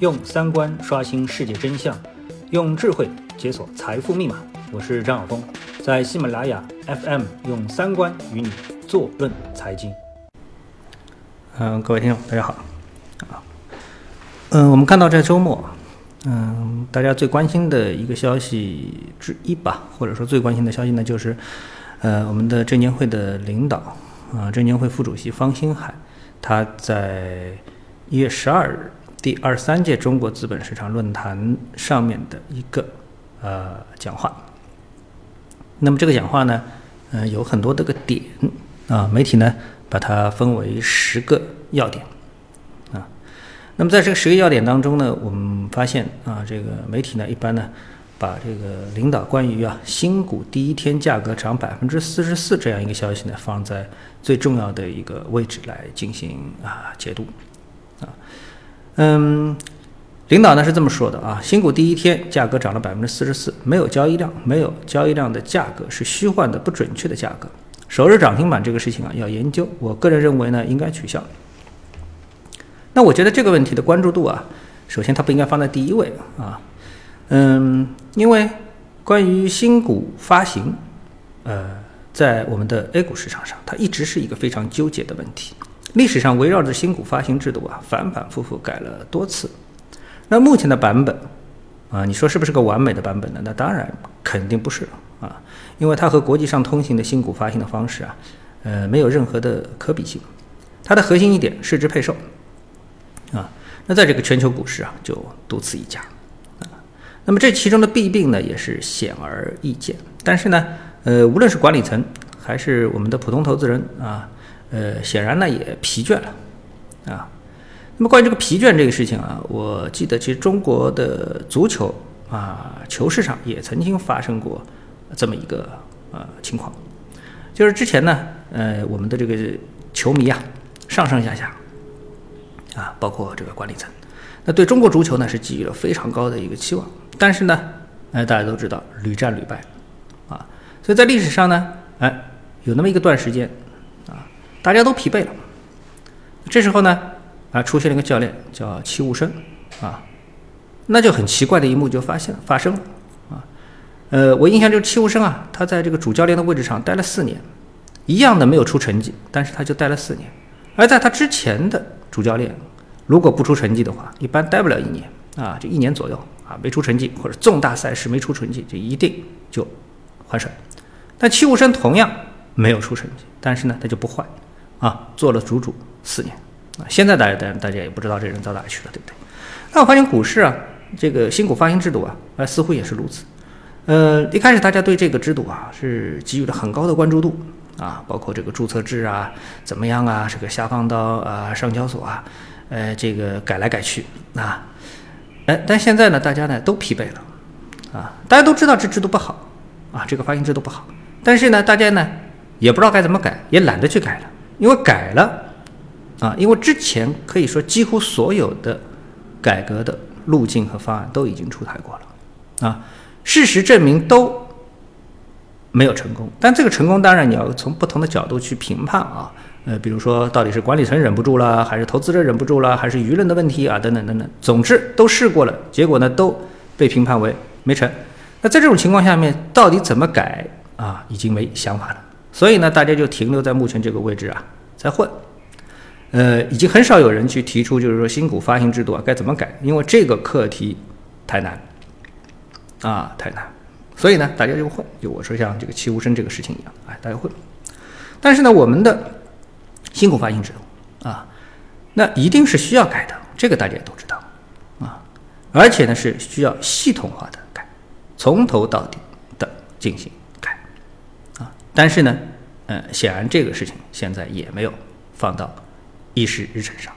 用三观刷新世界真相，用智慧解锁财富密码。我是张晓峰，在喜马拉雅 FM 用三观与你坐论财经。嗯，各位听众，大家好。啊，嗯，我们看到在周末，嗯，大家最关心的一个消息之一吧，或者说最关心的消息呢，就是呃，我们的证监会的领导啊，证监会副主席方星海，他在一月十二日。第二十三届中国资本市场论坛上面的一个呃讲话，那么这个讲话呢，呃有很多这个点啊，媒体呢把它分为十个要点啊，那么在这个十个要点当中呢，我们发现啊，这个媒体呢一般呢把这个领导关于啊新股第一天价格涨百分之四十四这样一个消息呢放在最重要的一个位置来进行啊解读啊。嗯，领导呢是这么说的啊，新股第一天价格涨了百分之四十四，没有交易量，没有交易量的价格是虚幻的、不准确的价格。首日涨停板这个事情啊要研究，我个人认为呢应该取消。那我觉得这个问题的关注度啊，首先它不应该放在第一位啊，嗯，因为关于新股发行，呃，在我们的 A 股市场上，它一直是一个非常纠结的问题。历史上围绕着新股发行制度啊，反反复复改了多次。那目前的版本啊，你说是不是个完美的版本呢？那当然肯定不是啊，因为它和国际上通行的新股发行的方式啊，呃，没有任何的可比性。它的核心一点市值配售啊，那在这个全球股市啊，就独此一家啊。那么这其中的弊病呢，也是显而易见。但是呢，呃，无论是管理层还是我们的普通投资人啊。呃，显然呢也疲倦了，啊，那么关于这个疲倦这个事情啊，我记得其实中国的足球啊球市上也曾经发生过这么一个呃情况，就是之前呢，呃，我们的这个球迷啊上上下下啊，包括这个管理层，那对中国足球呢是寄予了非常高的一个期望，但是呢，哎，大家都知道屡战屡败啊，所以在历史上呢，哎，有那么一个段时间。大家都疲惫了，这时候呢，啊，出现了一个教练叫戚务生，啊，那就很奇怪的一幕就发现发生了，啊，呃，我印象就是戚务生啊，他在这个主教练的位置上待了四年，一样的没有出成绩，但是他就待了四年，而在他之前的主教练如果不出成绩的话，一般待不了一年，啊，就一年左右，啊，没出成绩或者重大赛事没出成绩，就一定就换帅，但戚务生同样没有出成绩，但是呢，他就不换。啊，做了足足四年，啊，现在大家大大家也不知道这人到哪去了，对不对？那我发现股市啊，这个新股发行制度啊，呃，似乎也是如此。呃，一开始大家对这个制度啊是给予了很高的关注度啊，包括这个注册制啊怎么样啊，这个下放到啊上交所啊，呃，这个改来改去啊，哎，但现在呢，大家呢都疲惫了啊，大家都知道这制度不好啊，这个发行制度不好，但是呢，大家呢也不知道该怎么改，也懒得去改了。因为改了，啊，因为之前可以说几乎所有的改革的路径和方案都已经出台过了，啊，事实证明都没有成功。但这个成功当然你要从不同的角度去评判啊，呃，比如说到底是管理层忍不住了，还是投资者忍不住了，还是舆论的问题啊，等等等等。总之都试过了，结果呢都被评判为没成。那在这种情况下面，到底怎么改啊，已经没想法了。所以呢，大家就停留在目前这个位置啊，在混，呃，已经很少有人去提出，就是说新股发行制度啊该怎么改，因为这个课题太难啊，太难。所以呢，大家就混，就我说像这个齐无声这个事情一样，哎，大家混。但是呢，我们的新股发行制度啊，那一定是需要改的，这个大家也都知道啊，而且呢是需要系统化的改，从头到底的进行。但是呢，呃，显然这个事情现在也没有放到议事日程上，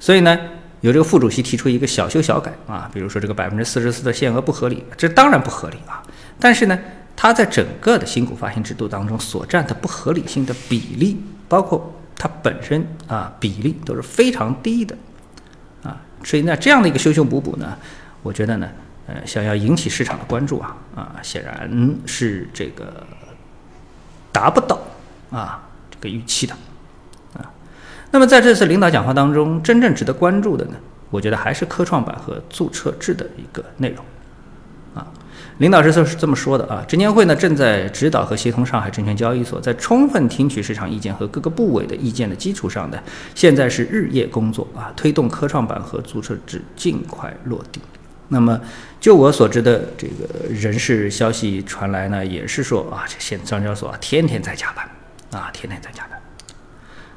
所以呢，有这个副主席提出一个小修小改啊，比如说这个百分之四十四的限额不合理，这当然不合理啊。但是呢，它在整个的新股发行制度当中所占的不合理性的比例，包括它本身啊比例都是非常低的啊。所以呢，这样的一个修修补补呢，我觉得呢，呃，想要引起市场的关注啊啊，显然是这个。达不到啊这个预期的啊，那么在这次领导讲话当中，真正值得关注的呢我觉得还是科创板和注册制的一个内容。啊，领导是是这么说的啊，证监会呢正在指导和协同上海证券交易所，在充分听取市场意见和各个部委的意见的基础上呢，现在是日夜工作啊，推动科创板和注册制尽快落地。那么，就我所知的这个人事消息传来呢，也是说啊，这现上交所啊，天天在加班啊，天天在加班。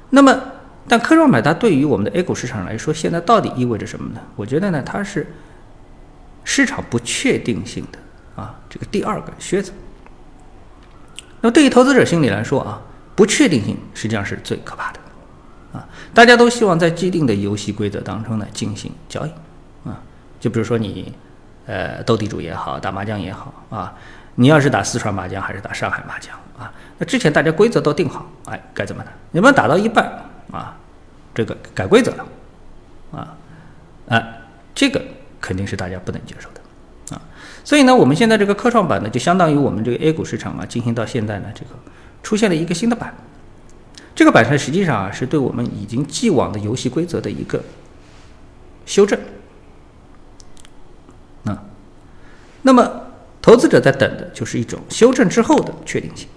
那么，但科创板它对于我们的 A 股市场来说，现在到底意味着什么呢？我觉得呢，它是。市场不确定性的啊，这个第二个靴子。那么对于投资者心理来说啊，不确定性实际上是最可怕的啊。大家都希望在既定的游戏规则当中呢进行交易。就比如说你呃斗地主也好，打麻将也好啊，你要是打四川麻将还是打上海麻将啊？那之前大家规则都定好，哎，该怎么打？你们打到一半啊，这个改规则了啊？哎，这个。肯定是大家不能接受的，啊，所以呢，我们现在这个科创板呢，就相当于我们这个 A 股市场啊，进行到现在呢，这个出现了一个新的板，这个板呢，实际上啊，是对我们已经既往的游戏规则的一个修正，啊，那么投资者在等的就是一种修正之后的确定性，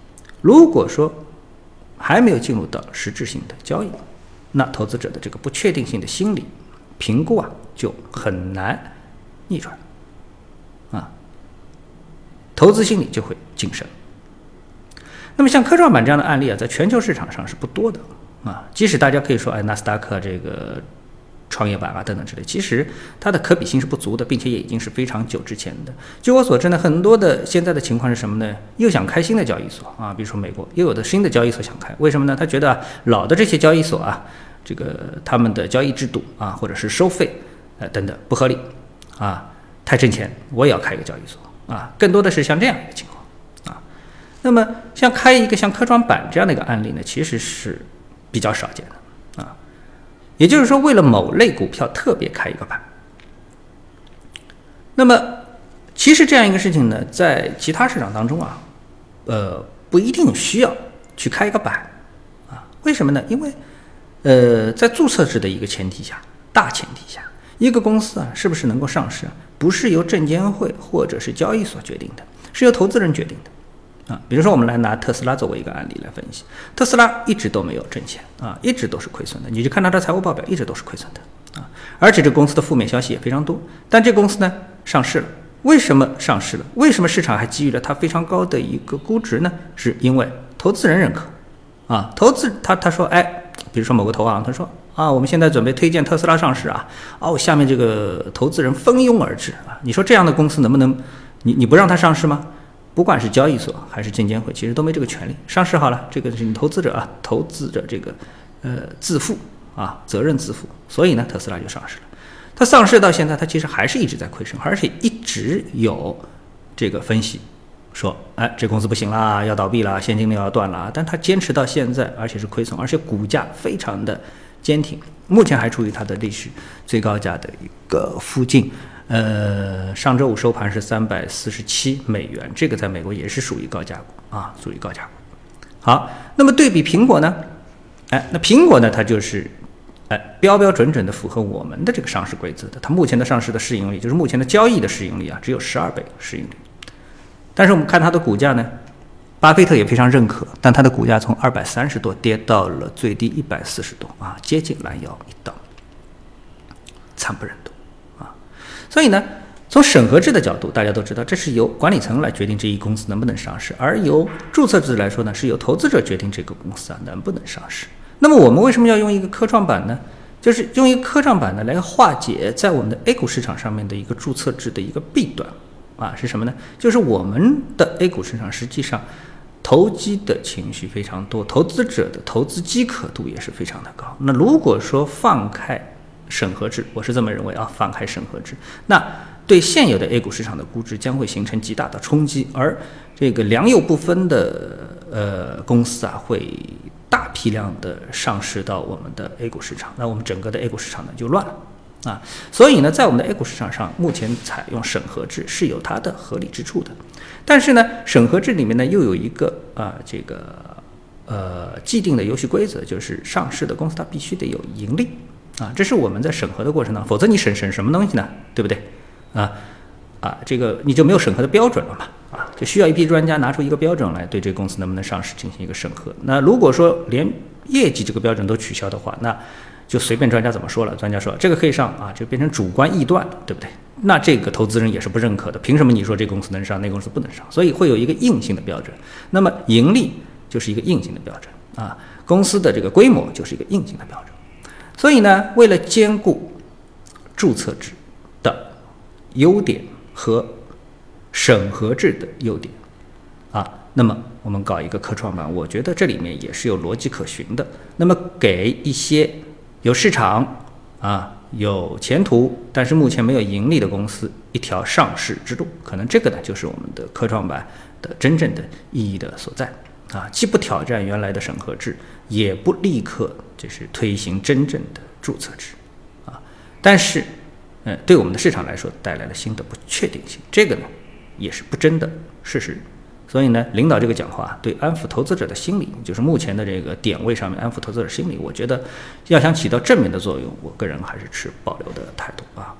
如果说还没有进入到实质性的交易，那投资者的这个不确定性的心理评估啊，就很难。逆转，啊，投资心理就会谨慎。那么像科创板这样的案例啊，在全球市场上是不多的啊。即使大家可以说，哎，纳斯达克这个创业板啊等等之类，其实它的可比性是不足的，并且也已经是非常久之前的。据我所知呢，很多的现在的情况是什么呢？又想开新的交易所啊，比如说美国又有的新的交易所想开，为什么呢？他觉得老的这些交易所啊，这个他们的交易制度啊，或者是收费呃等等不合理。啊，太挣钱，我也要开一个交易所啊！更多的是像这样一个情况啊。那么，像开一个像科创板这样的一个案例呢，其实是比较少见的。也就是说，为了某类股票特别开一个板。那么，其实这样一个事情呢，在其他市场当中啊，呃，不一定需要去开一个板啊。为什么呢？因为，呃，在注册制的一个前提下，大前提下。一个公司啊，是不是能够上市啊？不是由证监会或者是交易所决定的，是由投资人决定的，啊，比如说我们来拿特斯拉作为一个案例来分析，特斯拉一直都没有挣钱啊，一直都是亏损的，你就看它的财务报表，一直都是亏损的啊，而且这公司的负面消息也非常多，但这公司呢上市了，为什么上市了？为什么市场还给予了它非常高的一个估值呢？是因为投资人认可，啊，投资他他说，哎，比如说某个投行，他说。啊，我们现在准备推荐特斯拉上市啊！哦，下面这个投资人蜂拥而至啊！你说这样的公司能不能，你你不让它上市吗？不管是交易所还是证监会，其实都没这个权利。上市好了，这个是你投资者啊，投资者这个呃自负啊，责任自负。所以呢，特斯拉就上市了。它上市到现在，它其实还是一直在亏损，而且一直有这个分析说，哎，这公司不行啦，要倒闭啦，现金流要断了。但它坚持到现在，而且是亏损，而且股价非常的。坚挺，目前还处于它的历史最高价的一个附近。呃，上周五收盘是三百四十七美元，这个在美国也是属于高价股啊，属于高价股。好，那么对比苹果呢？哎，那苹果呢，它就是哎标标准准的符合我们的这个上市规则的。它目前的上市的市盈率，就是目前的交易的市盈率啊，只有十二倍市盈率。但是我们看它的股价呢？巴菲特也非常认可，但它的股价从二百三十多跌到了最低一百四十多啊，接近拦腰一刀，惨不忍睹！所以呢，从审核制的角度，大家都知道，这是由管理层来决定这一公司能不能上市，而由注册制来说呢，是由投资者决定这个公司啊能不能上市。那么我们为什么要用一个科创板呢？就是用一个科创板呢来化解在我们的 A 股市场上面的一个注册制的一个弊端啊，是什么呢？就是我们的 A 股市场实际上。投机的情绪非常多，投资者的投资饥渴度也是非常的高。那如果说放开审核制，我是这么认为啊，放开审核制，那对现有的 A 股市场的估值将会形成极大的冲击，而这个良莠不分的呃公司啊，会大批量的上市到我们的 A 股市场，那我们整个的 A 股市场呢就乱了。啊，所以呢，在我们的 A 股市场上，目前采用审核制是有它的合理之处的。但是呢，审核制里面呢又有一个啊，这个呃既定的游戏规则，就是上市的公司它必须得有盈利啊，这是我们在审核的过程当中，否则你审审什么东西呢？对不对？啊啊，这个你就没有审核的标准了嘛？啊，就需要一批专家拿出一个标准来，对这个公司能不能上市进行一个审核。那如果说连业绩这个标准都取消的话，那就随便专家怎么说了。专家说这个可以上啊，就变成主观臆断，对不对？那这个投资人也是不认可的。凭什么你说这公司能上，那公司不能上？所以会有一个硬性的标准。那么盈利就是一个硬性的标准啊，公司的这个规模就是一个硬性的标准。所以呢，为了兼顾注册制的优点和审核制的优点啊，那么我们搞一个科创板，我觉得这里面也是有逻辑可循的。那么给一些有市场啊、有前途，但是目前没有盈利的公司一条上市之路，可能这个呢就是我们的科创板的真正的意义的所在啊，既不挑战原来的审核制，也不立刻就是推行真正的注册制啊，但是，嗯，对我们的市场来说带来了新的不确定性，这个呢也是不争的事实。所以呢，领导这个讲话对安抚投资者的心理，就是目前的这个点位上面安抚投资者心理，我觉得要想起到正面的作用，我个人还是持保留的态度啊。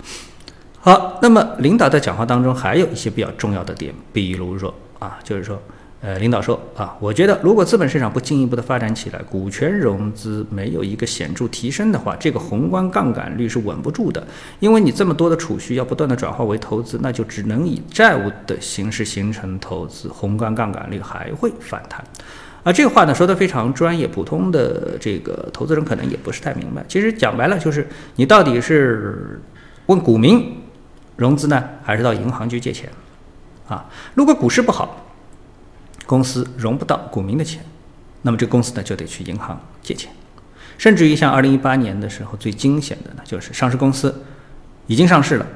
好，那么领导在讲话当中还有一些比较重要的点，比如说啊，就是说。呃，领导说啊，我觉得如果资本市场不进一步的发展起来，股权融资没有一个显著提升的话，这个宏观杠杆率是稳不住的。因为你这么多的储蓄要不断的转化为投资，那就只能以债务的形式形成投资，宏观杠杆率还会反弹。啊，这个话呢说的非常专业，普通的这个投资人可能也不是太明白。其实讲白了就是你到底是问股民融资呢，还是到银行去借钱？啊，如果股市不好。公司融不到股民的钱，那么这公司呢就得去银行借钱，甚至于像二零一八年的时候最惊险的呢，就是上市公司已经上市了，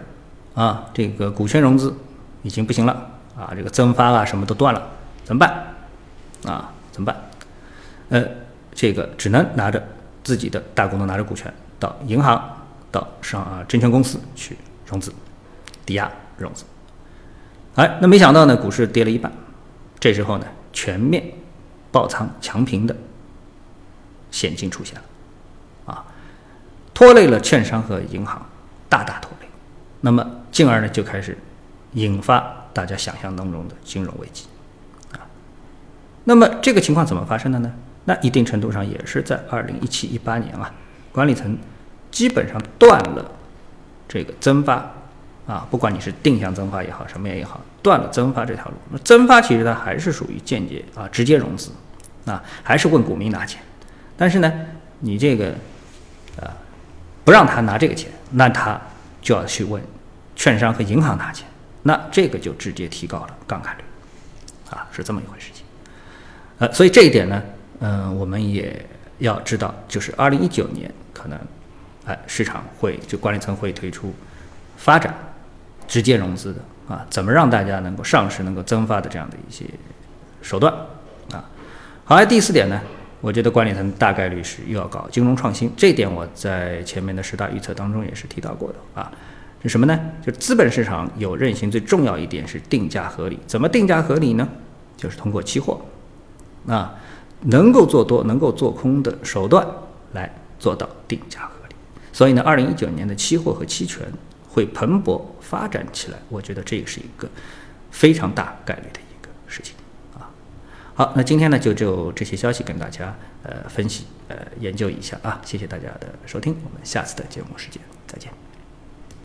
啊，这个股权融资已经不行了，啊，这个增发啊什么都断了，怎么办？啊，怎么办？呃，这个只能拿着自己的大股东拿着股权到银行、到上啊证券公司去融资，抵押融资。哎，那没想到呢，股市跌了一半。这时候呢，全面爆仓强平的险境出现了，啊，拖累了券商和银行，大大拖累。那么，进而呢，就开始引发大家想象当中的金融危机，啊。那么这个情况怎么发生的呢？那一定程度上也是在二零一七一八年啊，管理层基本上断了这个增发。啊，不管你是定向增发也好，什么也好，断了增发这条路。那增发其实它还是属于间接啊，直接融资，啊，还是问股民拿钱。但是呢，你这个，呃，不让他拿这个钱，那他就要去问券商和银行拿钱，那这个就直接提高了杠杆率，啊，是这么一回事情。呃，所以这一点呢，嗯，我们也要知道，就是二零一九年可能，哎，市场会就管理层会推出发展。直接融资的啊，怎么让大家能够上市、能够增发的这样的一些手段啊？好，第四点呢，我觉得管理层大概率是又要搞金融创新，这一点我在前面的十大预测当中也是提到过的啊。是什么呢？就资本市场有韧性，最重要一点是定价合理。怎么定价合理呢？就是通过期货啊，能够做多、能够做空的手段来做到定价合理。所以呢，二零一九年的期货和期权。会蓬勃发展起来，我觉得这是一个非常大概率的一个事情啊。好，那今天呢就就这些消息跟大家呃分析呃研究一下啊，谢谢大家的收听，我们下次的节目时间再见。